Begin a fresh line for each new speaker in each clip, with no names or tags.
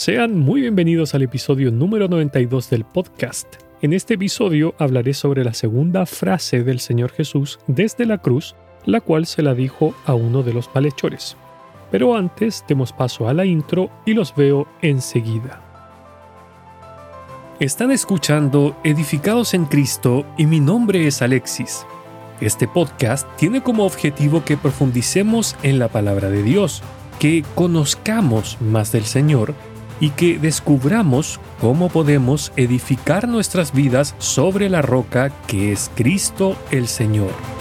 Sean muy bienvenidos al episodio número 92 del podcast. En este episodio hablaré sobre la segunda frase del Señor Jesús desde la cruz, la cual se la dijo a uno de los malhechores. Pero antes demos paso a la intro y los veo enseguida. Están escuchando Edificados en Cristo y mi nombre es Alexis. Este podcast tiene como objetivo que profundicemos en la palabra de Dios, que conozcamos más del Señor y que descubramos cómo podemos edificar nuestras vidas sobre la roca que es Cristo el Señor.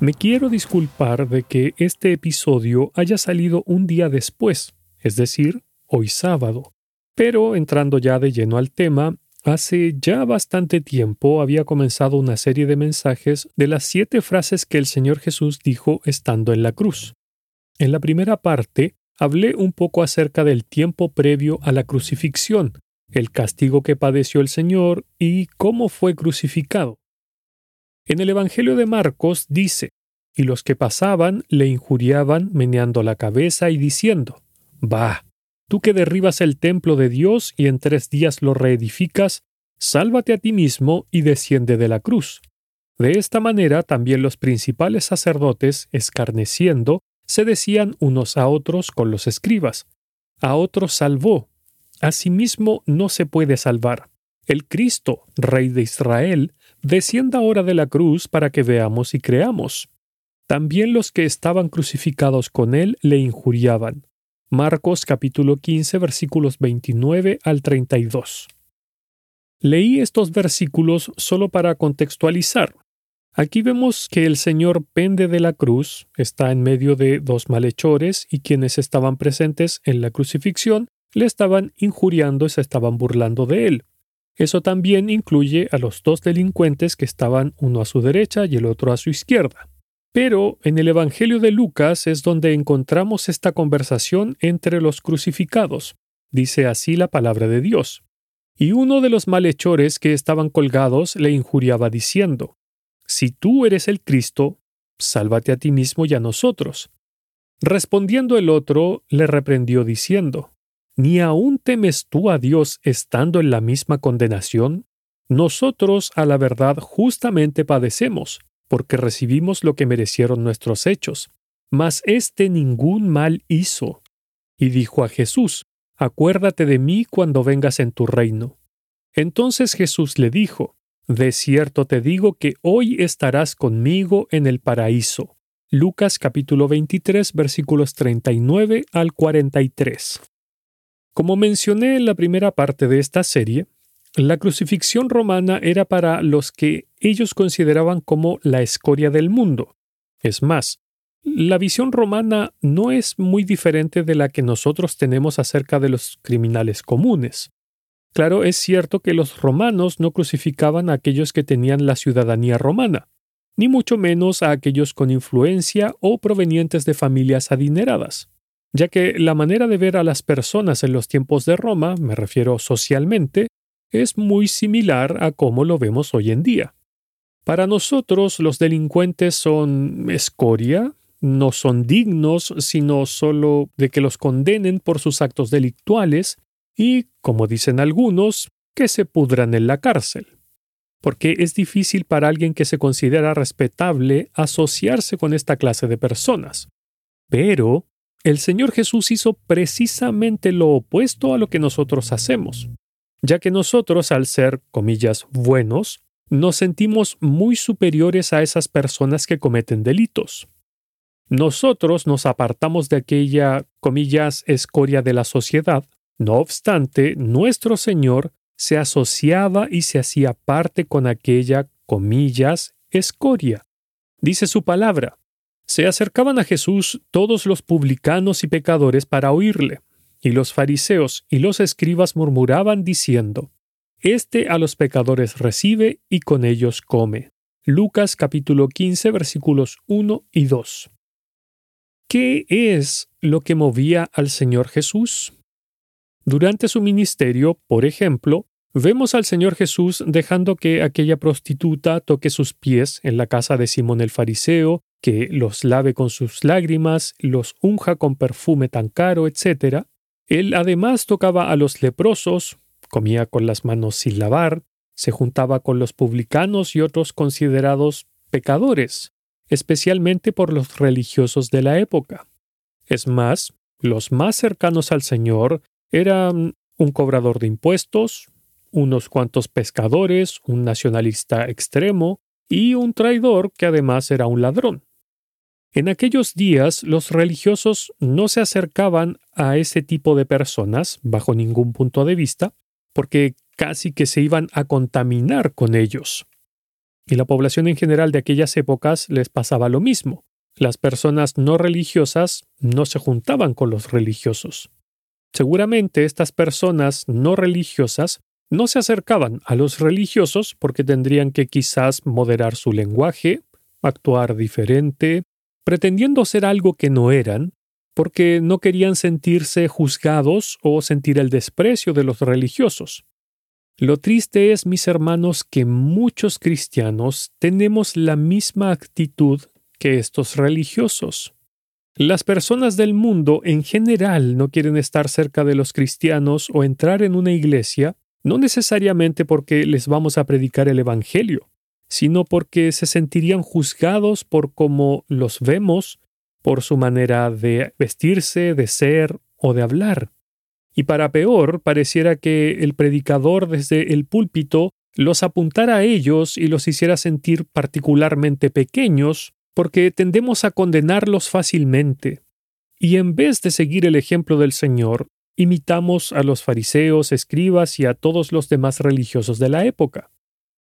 Me quiero disculpar de que este episodio haya salido un día después, es decir, hoy sábado. Pero entrando ya de lleno al tema, hace ya bastante tiempo había comenzado una serie de mensajes de las siete frases que el Señor Jesús dijo estando en la cruz. En la primera parte, hablé un poco acerca del tiempo previo a la crucifixión, el castigo que padeció el Señor y cómo fue crucificado. En el Evangelio de Marcos dice, y los que pasaban le injuriaban meneando la cabeza y diciendo, Bah, tú que derribas el templo de Dios y en tres días lo reedificas, sálvate a ti mismo y desciende de la cruz. De esta manera también los principales sacerdotes, escarneciendo, se decían unos a otros con los escribas, a otros salvó, a sí mismo no se puede salvar. El Cristo, Rey de Israel, descienda ahora de la cruz para que veamos y creamos. También los que estaban crucificados con él le injuriaban. Marcos capítulo 15 versículos 29 al 32. Leí estos versículos solo para contextualizar. Aquí vemos que el Señor pende de la cruz, está en medio de dos malhechores y quienes estaban presentes en la crucifixión le estaban injuriando y se estaban burlando de él. Eso también incluye a los dos delincuentes que estaban uno a su derecha y el otro a su izquierda. Pero en el Evangelio de Lucas es donde encontramos esta conversación entre los crucificados. Dice así la palabra de Dios. Y uno de los malhechores que estaban colgados le injuriaba diciendo, Si tú eres el Cristo, sálvate a ti mismo y a nosotros. Respondiendo el otro, le reprendió diciendo, ¿Ni aún temes tú a Dios estando en la misma condenación? Nosotros, a la verdad, justamente padecemos, porque recibimos lo que merecieron nuestros hechos. Mas éste ningún mal hizo. Y dijo a Jesús, Acuérdate de mí cuando vengas en tu reino. Entonces Jesús le dijo, De cierto te digo que hoy estarás conmigo en el paraíso. Lucas capítulo 23 versículos 39 al 43. Como mencioné en la primera parte de esta serie, la crucifixión romana era para los que ellos consideraban como la escoria del mundo. Es más, la visión romana no es muy diferente de la que nosotros tenemos acerca de los criminales comunes. Claro, es cierto que los romanos no crucificaban a aquellos que tenían la ciudadanía romana, ni mucho menos a aquellos con influencia o provenientes de familias adineradas ya que la manera de ver a las personas en los tiempos de Roma, me refiero socialmente, es muy similar a cómo lo vemos hoy en día. Para nosotros los delincuentes son escoria, no son dignos sino solo de que los condenen por sus actos delictuales y, como dicen algunos, que se pudran en la cárcel. Porque es difícil para alguien que se considera respetable asociarse con esta clase de personas. Pero el Señor Jesús hizo precisamente lo opuesto a lo que nosotros hacemos, ya que nosotros, al ser, comillas, buenos, nos sentimos muy superiores a esas personas que cometen delitos. Nosotros nos apartamos de aquella, comillas, escoria de la sociedad, no obstante, nuestro Señor se asociaba y se hacía parte con aquella, comillas, escoria. Dice su palabra, se acercaban a Jesús todos los publicanos y pecadores para oírle, y los fariseos y los escribas murmuraban diciendo, Este a los pecadores recibe y con ellos come. Lucas capítulo 15 versículos 1 y 2. ¿Qué es lo que movía al Señor Jesús? Durante su ministerio, por ejemplo, vemos al Señor Jesús dejando que aquella prostituta toque sus pies en la casa de Simón el Fariseo, que los lave con sus lágrimas, los unja con perfume tan caro, etc. Él además tocaba a los leprosos, comía con las manos sin lavar, se juntaba con los publicanos y otros considerados pecadores, especialmente por los religiosos de la época. Es más, los más cercanos al Señor eran un cobrador de impuestos, unos cuantos pescadores, un nacionalista extremo y un traidor que además era un ladrón. En aquellos días los religiosos no se acercaban a ese tipo de personas bajo ningún punto de vista, porque casi que se iban a contaminar con ellos. Y la población en general de aquellas épocas les pasaba lo mismo. Las personas no religiosas no se juntaban con los religiosos. Seguramente estas personas no religiosas no se acercaban a los religiosos porque tendrían que quizás moderar su lenguaje, actuar diferente, pretendiendo ser algo que no eran, porque no querían sentirse juzgados o sentir el desprecio de los religiosos. Lo triste es, mis hermanos, que muchos cristianos tenemos la misma actitud que estos religiosos. Las personas del mundo en general no quieren estar cerca de los cristianos o entrar en una iglesia, no necesariamente porque les vamos a predicar el Evangelio, sino porque se sentirían juzgados por cómo los vemos, por su manera de vestirse, de ser o de hablar. Y para peor, pareciera que el predicador desde el púlpito los apuntara a ellos y los hiciera sentir particularmente pequeños porque tendemos a condenarlos fácilmente. Y en vez de seguir el ejemplo del Señor, imitamos a los fariseos, escribas y a todos los demás religiosos de la época.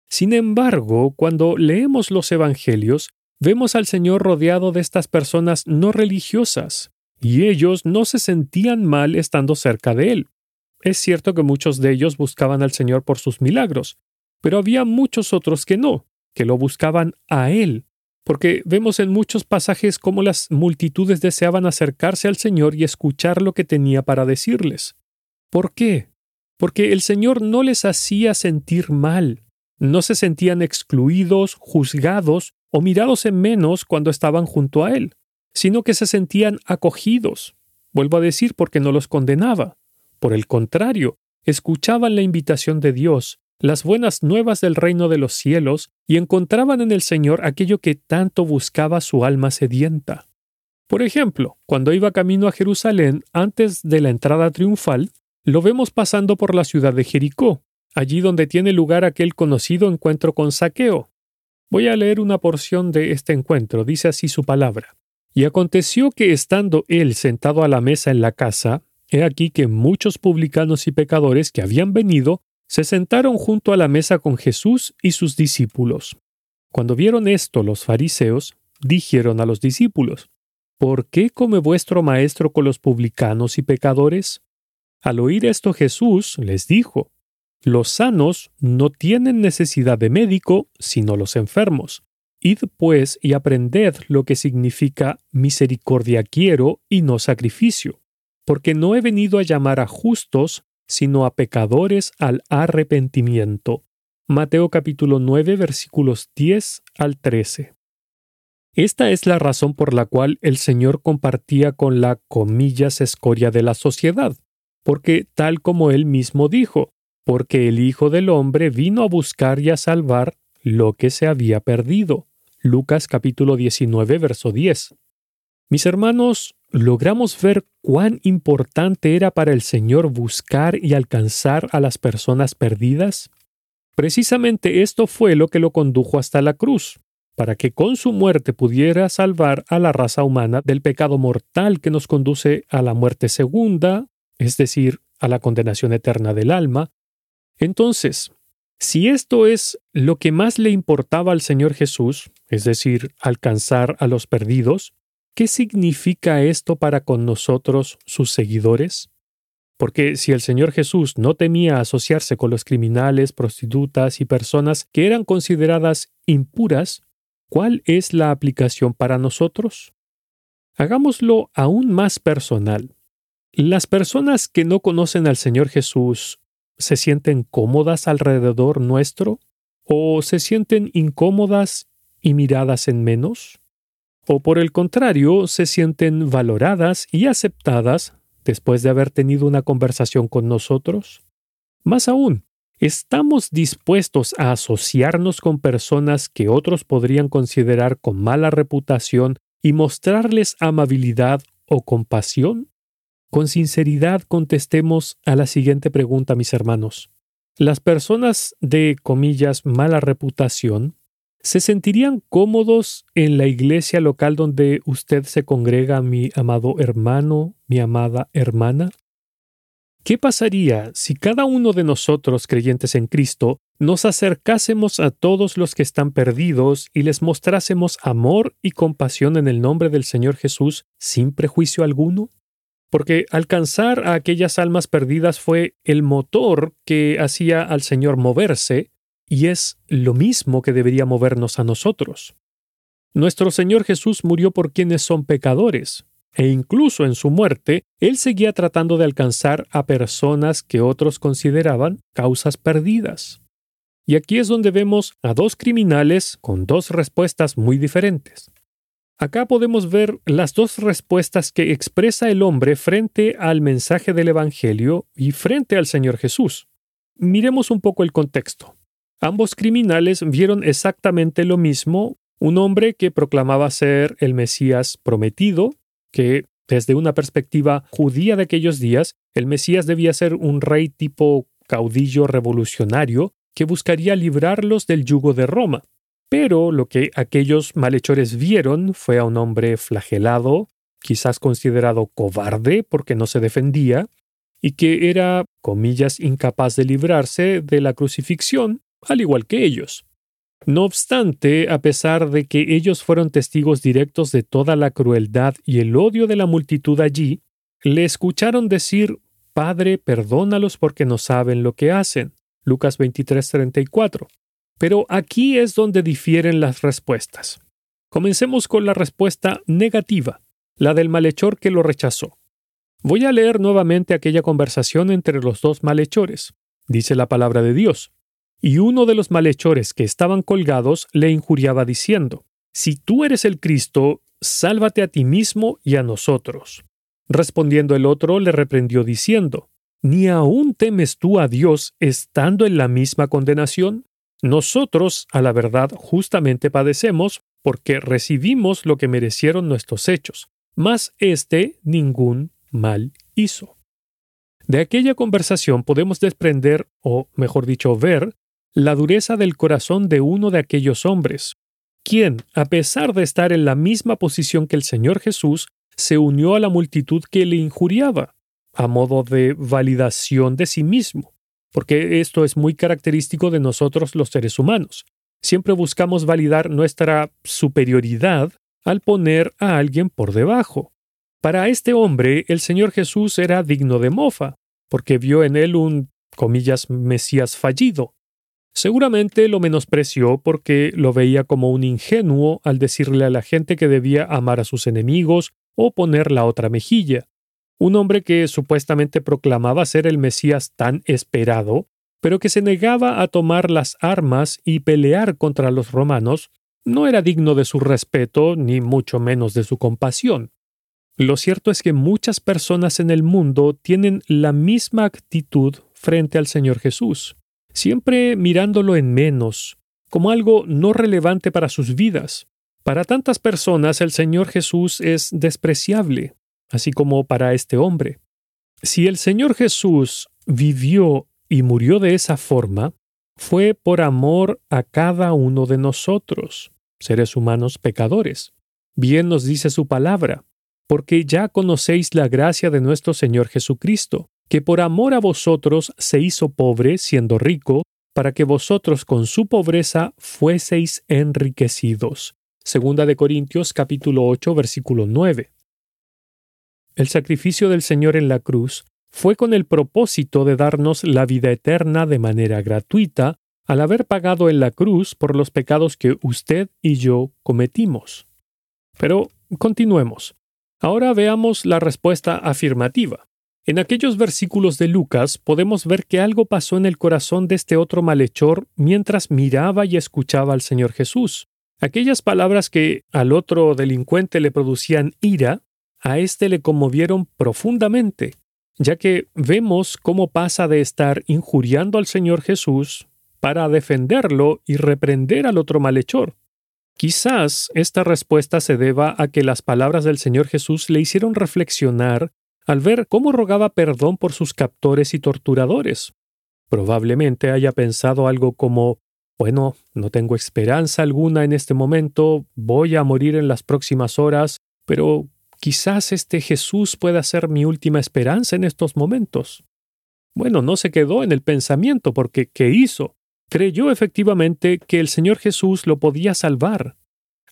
Sin embargo, cuando leemos los Evangelios, vemos al Señor rodeado de estas personas no religiosas, y ellos no se sentían mal estando cerca de Él. Es cierto que muchos de ellos buscaban al Señor por sus milagros, pero había muchos otros que no, que lo buscaban a Él, porque vemos en muchos pasajes cómo las multitudes deseaban acercarse al Señor y escuchar lo que tenía para decirles. ¿Por qué? Porque el Señor no les hacía sentir mal, no se sentían excluidos, juzgados o mirados en menos cuando estaban junto a Él, sino que se sentían acogidos. Vuelvo a decir porque no los condenaba. Por el contrario, escuchaban la invitación de Dios las buenas nuevas del reino de los cielos y encontraban en el Señor aquello que tanto buscaba su alma sedienta. Por ejemplo, cuando iba camino a Jerusalén antes de la entrada triunfal, lo vemos pasando por la ciudad de Jericó, allí donde tiene lugar aquel conocido encuentro con Saqueo. Voy a leer una porción de este encuentro, dice así su palabra. Y aconteció que estando él sentado a la mesa en la casa, he aquí que muchos publicanos y pecadores que habían venido se sentaron junto a la mesa con Jesús y sus discípulos. Cuando vieron esto los fariseos, dijeron a los discípulos, ¿Por qué come vuestro maestro con los publicanos y pecadores? Al oír esto Jesús les dijo, Los sanos no tienen necesidad de médico, sino los enfermos. Id pues y aprended lo que significa misericordia quiero y no sacrificio, porque no he venido a llamar a justos, sino a pecadores al arrepentimiento. Mateo capítulo 9 versículos 10 al 13. Esta es la razón por la cual el Señor compartía con la comillas escoria de la sociedad, porque tal como él mismo dijo, porque el Hijo del Hombre vino a buscar y a salvar lo que se había perdido. Lucas capítulo 19 verso 10. Mis hermanos, logramos ver cuán importante era para el Señor buscar y alcanzar a las personas perdidas. Precisamente esto fue lo que lo condujo hasta la cruz, para que con su muerte pudiera salvar a la raza humana del pecado mortal que nos conduce a la muerte segunda, es decir, a la condenación eterna del alma. Entonces, si esto es lo que más le importaba al Señor Jesús, es decir, alcanzar a los perdidos, ¿Qué significa esto para con nosotros, sus seguidores? Porque si el Señor Jesús no temía asociarse con los criminales, prostitutas y personas que eran consideradas impuras, ¿cuál es la aplicación para nosotros? Hagámoslo aún más personal. Las personas que no conocen al Señor Jesús se sienten cómodas alrededor nuestro o se sienten incómodas y miradas en menos? ¿O por el contrario, se sienten valoradas y aceptadas después de haber tenido una conversación con nosotros? Más aún, ¿estamos dispuestos a asociarnos con personas que otros podrían considerar con mala reputación y mostrarles amabilidad o compasión? Con sinceridad contestemos a la siguiente pregunta, mis hermanos. Las personas de, comillas, mala reputación, ¿se sentirían cómodos en la iglesia local donde usted se congrega, mi amado hermano, mi amada hermana? ¿Qué pasaría si cada uno de nosotros, creyentes en Cristo, nos acercásemos a todos los que están perdidos y les mostrásemos amor y compasión en el nombre del Señor Jesús sin prejuicio alguno? Porque alcanzar a aquellas almas perdidas fue el motor que hacía al Señor moverse, y es lo mismo que debería movernos a nosotros. Nuestro Señor Jesús murió por quienes son pecadores, e incluso en su muerte, Él seguía tratando de alcanzar a personas que otros consideraban causas perdidas. Y aquí es donde vemos a dos criminales con dos respuestas muy diferentes. Acá podemos ver las dos respuestas que expresa el hombre frente al mensaje del Evangelio y frente al Señor Jesús. Miremos un poco el contexto. Ambos criminales vieron exactamente lo mismo, un hombre que proclamaba ser el Mesías prometido, que desde una perspectiva judía de aquellos días, el Mesías debía ser un rey tipo caudillo revolucionario que buscaría librarlos del yugo de Roma. Pero lo que aquellos malhechores vieron fue a un hombre flagelado, quizás considerado cobarde porque no se defendía, y que era, comillas, incapaz de librarse de la crucifixión, al igual que ellos. No obstante, a pesar de que ellos fueron testigos directos de toda la crueldad y el odio de la multitud allí, le escucharon decir, Padre, perdónalos porque no saben lo que hacen. Lucas 23:34. Pero aquí es donde difieren las respuestas. Comencemos con la respuesta negativa, la del malhechor que lo rechazó. Voy a leer nuevamente aquella conversación entre los dos malhechores. Dice la palabra de Dios. Y uno de los malhechores que estaban colgados le injuriaba diciendo, Si tú eres el Cristo, sálvate a ti mismo y a nosotros. Respondiendo el otro le reprendió diciendo, ¿Ni aún temes tú a Dios estando en la misma condenación? Nosotros, a la verdad, justamente padecemos porque recibimos lo que merecieron nuestros hechos, mas éste ningún mal hizo. De aquella conversación podemos desprender, o mejor dicho, ver, la dureza del corazón de uno de aquellos hombres, quien, a pesar de estar en la misma posición que el Señor Jesús, se unió a la multitud que le injuriaba, a modo de validación de sí mismo porque esto es muy característico de nosotros los seres humanos. Siempre buscamos validar nuestra superioridad al poner a alguien por debajo. Para este hombre, el Señor Jesús era digno de mofa, porque vio en él un, comillas, Mesías fallido. Seguramente lo menospreció porque lo veía como un ingenuo al decirle a la gente que debía amar a sus enemigos o poner la otra mejilla un hombre que supuestamente proclamaba ser el Mesías tan esperado, pero que se negaba a tomar las armas y pelear contra los romanos, no era digno de su respeto ni mucho menos de su compasión. Lo cierto es que muchas personas en el mundo tienen la misma actitud frente al Señor Jesús, siempre mirándolo en menos, como algo no relevante para sus vidas. Para tantas personas el Señor Jesús es despreciable, así como para este hombre. Si el Señor Jesús vivió y murió de esa forma, fue por amor a cada uno de nosotros, seres humanos pecadores. Bien nos dice su palabra, porque ya conocéis la gracia de nuestro Señor Jesucristo, que por amor a vosotros se hizo pobre siendo rico, para que vosotros con su pobreza fueseis enriquecidos. Segunda de Corintios capítulo 8 versículo 9. El sacrificio del Señor en la cruz fue con el propósito de darnos la vida eterna de manera gratuita al haber pagado en la cruz por los pecados que usted y yo cometimos. Pero continuemos. Ahora veamos la respuesta afirmativa. En aquellos versículos de Lucas podemos ver que algo pasó en el corazón de este otro malhechor mientras miraba y escuchaba al Señor Jesús. Aquellas palabras que al otro delincuente le producían ira, a éste le conmovieron profundamente, ya que vemos cómo pasa de estar injuriando al Señor Jesús para defenderlo y reprender al otro malhechor. Quizás esta respuesta se deba a que las palabras del Señor Jesús le hicieron reflexionar al ver cómo rogaba perdón por sus captores y torturadores. Probablemente haya pensado algo como bueno, no tengo esperanza alguna en este momento, voy a morir en las próximas horas, pero quizás este Jesús pueda ser mi última esperanza en estos momentos. Bueno, no se quedó en el pensamiento porque ¿qué hizo? Creyó efectivamente que el Señor Jesús lo podía salvar.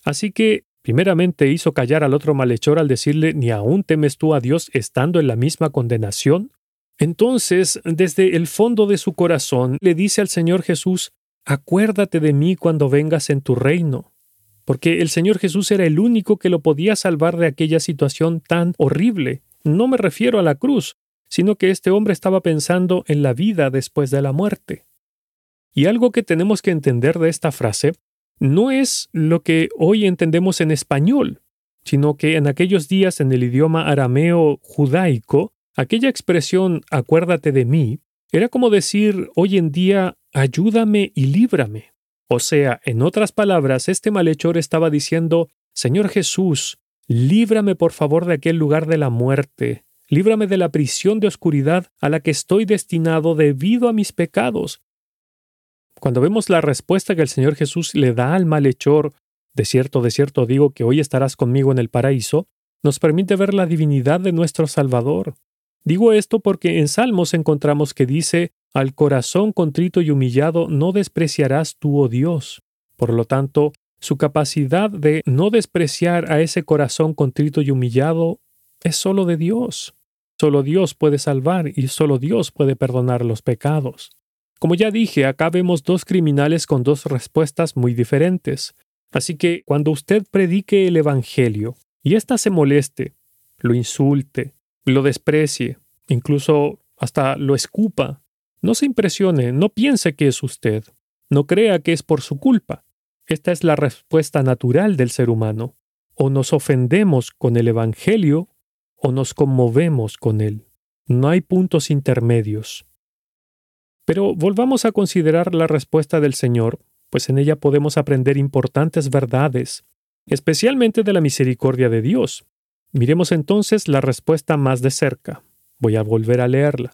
Así que Primeramente hizo callar al otro malhechor al decirle, ¿ni aún temes tú a Dios estando en la misma condenación? Entonces, desde el fondo de su corazón, le dice al Señor Jesús, Acuérdate de mí cuando vengas en tu reino. Porque el Señor Jesús era el único que lo podía salvar de aquella situación tan horrible. No me refiero a la cruz, sino que este hombre estaba pensando en la vida después de la muerte. Y algo que tenemos que entender de esta frase no es lo que hoy entendemos en español, sino que en aquellos días en el idioma arameo judaico, aquella expresión acuérdate de mí era como decir hoy en día ayúdame y líbrame. O sea, en otras palabras, este malhechor estaba diciendo Señor Jesús, líbrame por favor de aquel lugar de la muerte, líbrame de la prisión de oscuridad a la que estoy destinado debido a mis pecados, cuando vemos la respuesta que el Señor Jesús le da al malhechor, de cierto, de cierto digo que hoy estarás conmigo en el paraíso, nos permite ver la divinidad de nuestro Salvador. Digo esto porque en Salmos encontramos que dice, al corazón contrito y humillado no despreciarás tú, oh Dios. Por lo tanto, su capacidad de no despreciar a ese corazón contrito y humillado es solo de Dios. Solo Dios puede salvar y solo Dios puede perdonar los pecados. Como ya dije, acá vemos dos criminales con dos respuestas muy diferentes. Así que cuando usted predique el Evangelio y ésta se moleste, lo insulte, lo desprecie, incluso hasta lo escupa, no se impresione, no piense que es usted, no crea que es por su culpa. Esta es la respuesta natural del ser humano. O nos ofendemos con el Evangelio o nos conmovemos con él. No hay puntos intermedios. Pero volvamos a considerar la respuesta del Señor, pues en ella podemos aprender importantes verdades, especialmente de la misericordia de Dios. Miremos entonces la respuesta más de cerca. Voy a volver a leerla.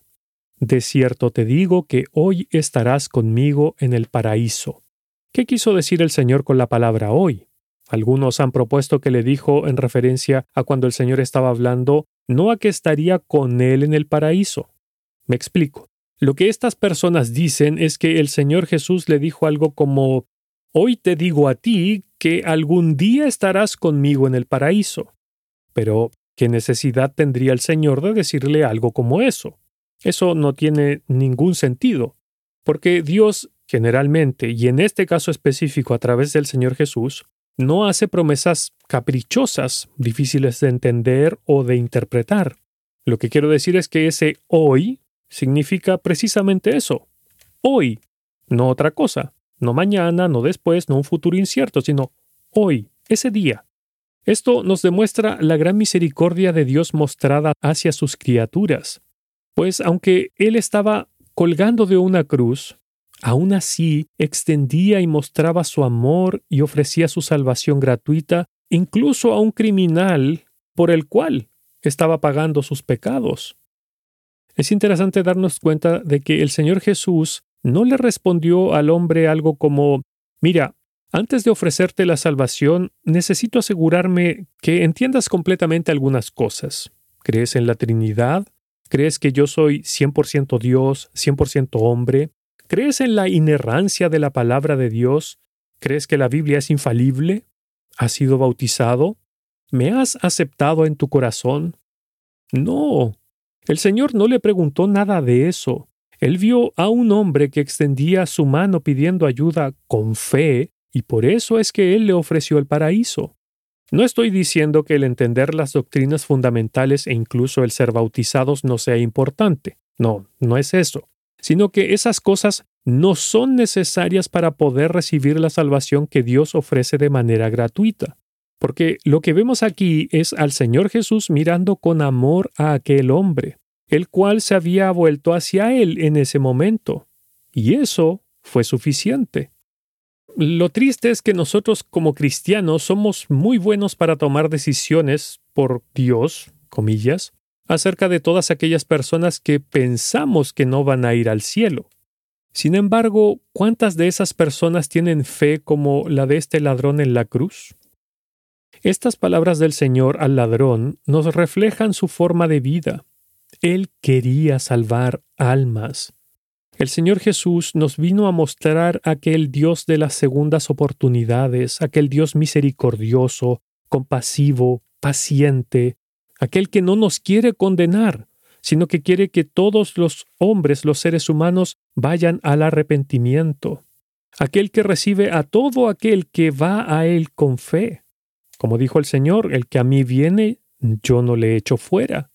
De cierto te digo que hoy estarás conmigo en el paraíso. ¿Qué quiso decir el Señor con la palabra hoy? Algunos han propuesto que le dijo en referencia a cuando el Señor estaba hablando, no a que estaría con él en el paraíso. Me explico. Lo que estas personas dicen es que el Señor Jesús le dijo algo como, Hoy te digo a ti que algún día estarás conmigo en el paraíso. Pero, ¿qué necesidad tendría el Señor de decirle algo como eso? Eso no tiene ningún sentido, porque Dios generalmente, y en este caso específico a través del Señor Jesús, no hace promesas caprichosas, difíciles de entender o de interpretar. Lo que quiero decir es que ese hoy significa precisamente eso. Hoy, no otra cosa. No mañana, no después, no un futuro incierto, sino hoy, ese día. Esto nos demuestra la gran misericordia de Dios mostrada hacia sus criaturas. Pues aunque Él estaba colgando de una cruz, aún así extendía y mostraba su amor y ofrecía su salvación gratuita incluso a un criminal por el cual estaba pagando sus pecados. Es interesante darnos cuenta de que el Señor Jesús no le respondió al hombre algo como, mira, antes de ofrecerte la salvación, necesito asegurarme que entiendas completamente algunas cosas. ¿Crees en la Trinidad? ¿Crees que yo soy 100% Dios, 100% hombre? ¿Crees en la inerrancia de la palabra de Dios? ¿Crees que la Biblia es infalible? ¿Has sido bautizado? ¿Me has aceptado en tu corazón? No, el Señor no le preguntó nada de eso. Él vio a un hombre que extendía su mano pidiendo ayuda con fe, y por eso es que Él le ofreció el paraíso. No estoy diciendo que el entender las doctrinas fundamentales e incluso el ser bautizados no sea importante. No, no es eso. Sino que esas cosas no son necesarias para poder recibir la salvación que Dios ofrece de manera gratuita. Porque lo que vemos aquí es al Señor Jesús mirando con amor a aquel hombre, el cual se había vuelto hacia él en ese momento. Y eso fue suficiente. Lo triste es que nosotros como cristianos somos muy buenos para tomar decisiones por Dios, comillas, acerca de todas aquellas personas que pensamos que no van a ir al cielo. Sin embargo, ¿cuántas de esas personas tienen fe como la de este ladrón en la cruz? Estas palabras del Señor al ladrón nos reflejan su forma de vida. Él quería salvar almas. El Señor Jesús nos vino a mostrar aquel Dios de las segundas oportunidades, aquel Dios misericordioso, compasivo, paciente, aquel que no nos quiere condenar, sino que quiere que todos los hombres, los seres humanos, vayan al arrepentimiento, aquel que recibe a todo aquel que va a Él con fe. Como dijo el Señor, el que a mí viene, yo no le echo fuera.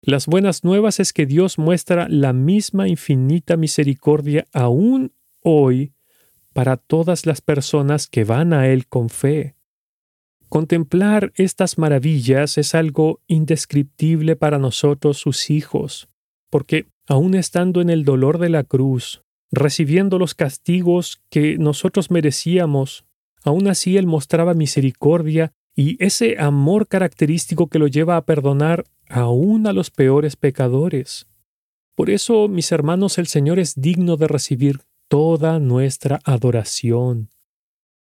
Las buenas nuevas es que Dios muestra la misma infinita misericordia aún hoy para todas las personas que van a Él con fe. Contemplar estas maravillas es algo indescriptible para nosotros sus hijos, porque aun estando en el dolor de la cruz, recibiendo los castigos que nosotros merecíamos, aun así Él mostraba misericordia y ese amor característico que lo lleva a perdonar aún a los peores pecadores. Por eso, mis hermanos, el Señor es digno de recibir toda nuestra adoración.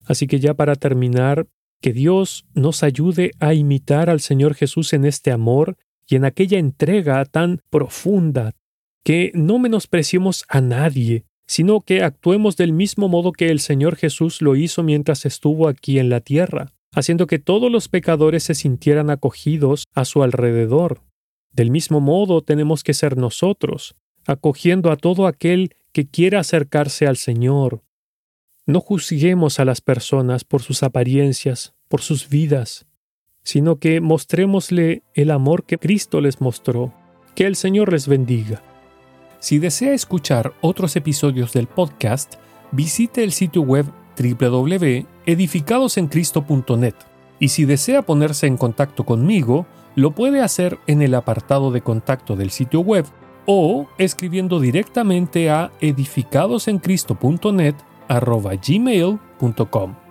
Así que ya para terminar, que Dios nos ayude a imitar al Señor Jesús en este amor y en aquella entrega tan profunda, que no menospreciemos a nadie, sino que actuemos del mismo modo que el Señor Jesús lo hizo mientras estuvo aquí en la tierra, haciendo que todos los pecadores se sintieran acogidos a su alrededor. Del mismo modo tenemos que ser nosotros, acogiendo a todo aquel que quiera acercarse al Señor, no juzguemos a las personas por sus apariencias, por sus vidas, sino que mostrémosle el amor que Cristo les mostró. Que el Señor les bendiga. Si desea escuchar otros episodios del podcast, visite el sitio web www.edificadosencristo.net y si desea ponerse en contacto conmigo, lo puede hacer en el apartado de contacto del sitio web o escribiendo directamente a edificadosencristo.net arroba gmail.com.